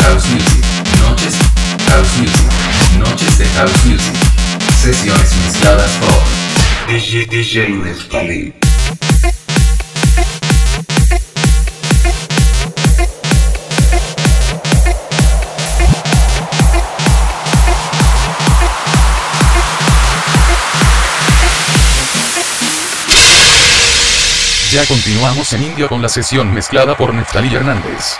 House Music, noches House Music, noches de House Music, sesiones mezcladas por DJ DJ Neftalí. Ya continuamos en Indio con la sesión mezclada por Neftalí Hernández.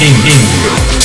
him, him.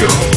Indio.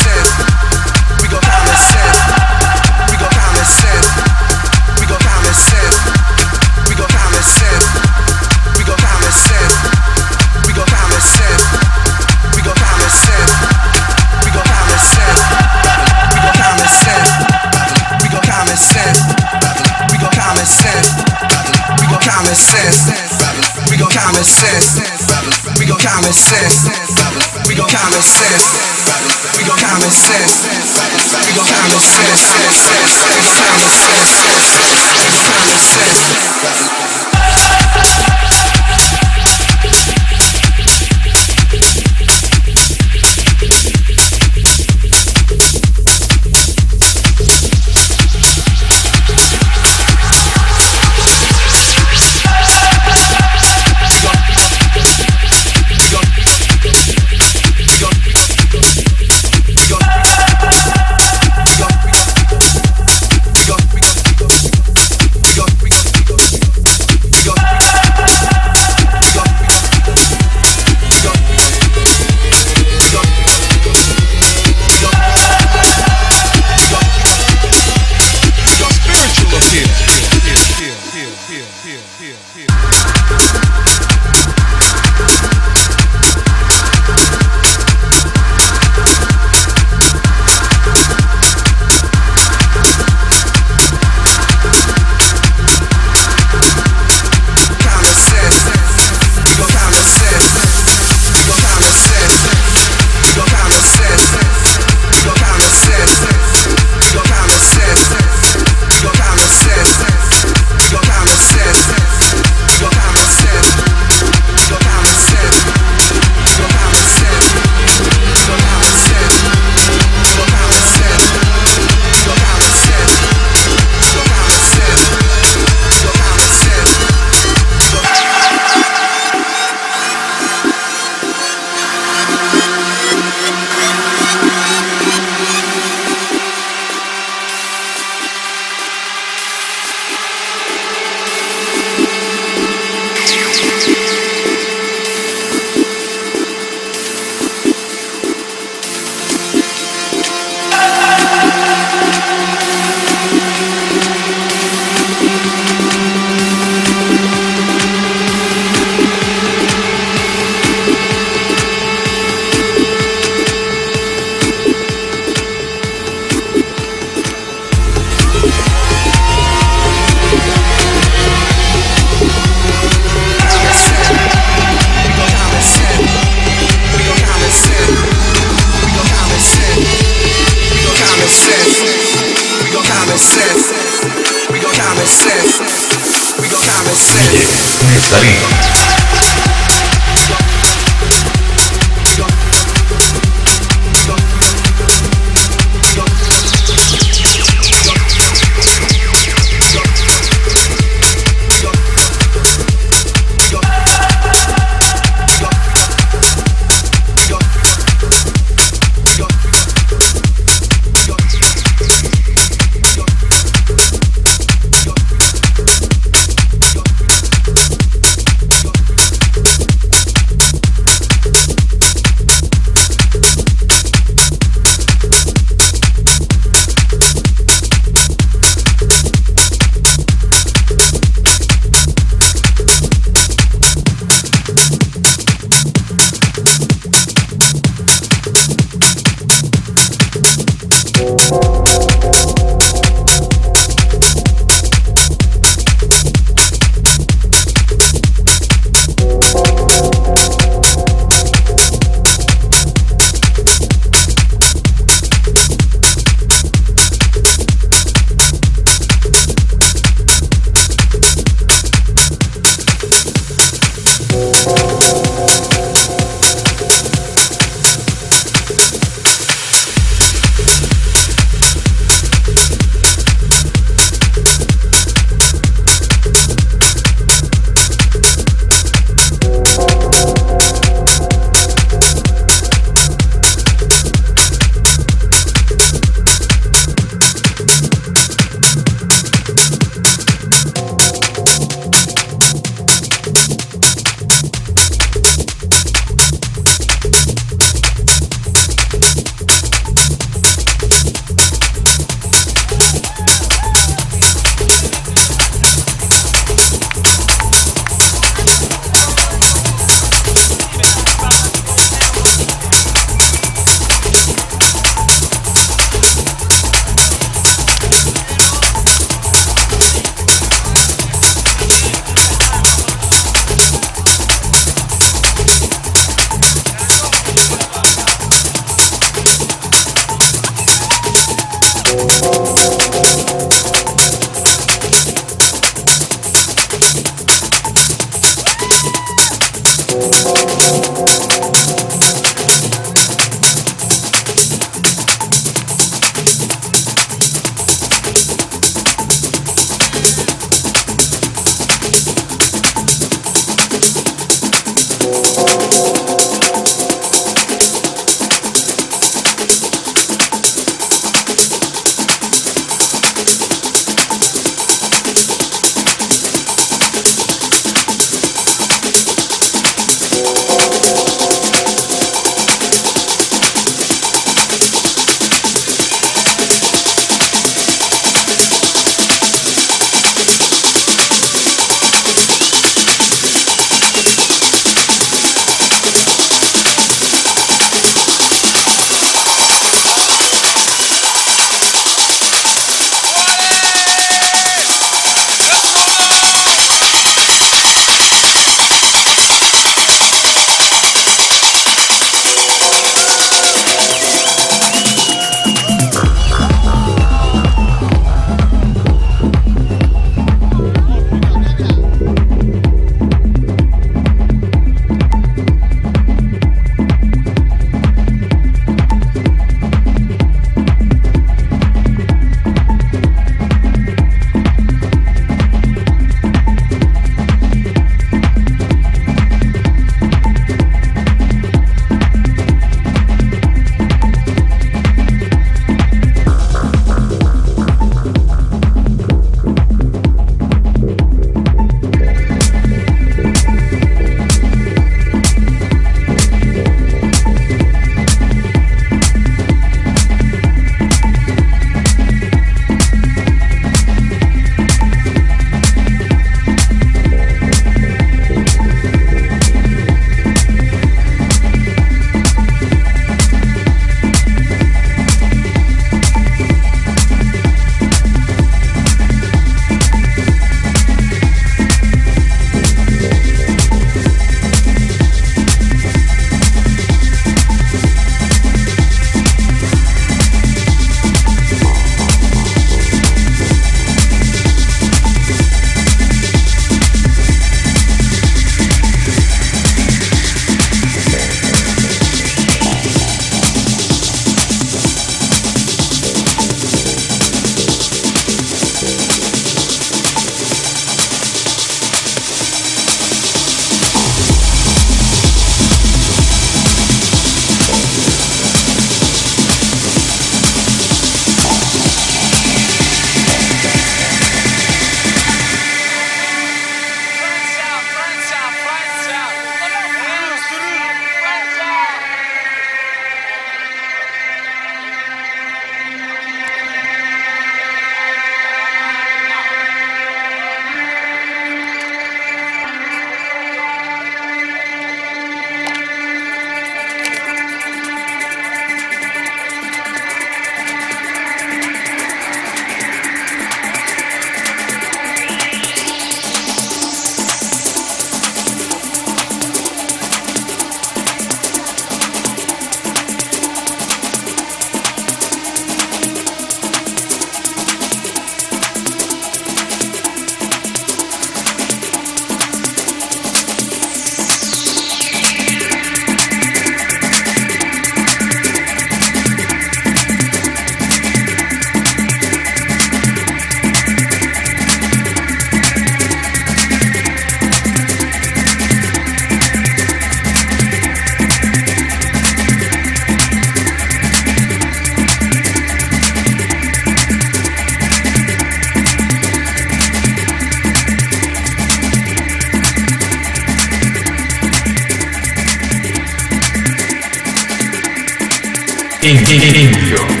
en, en, en, en.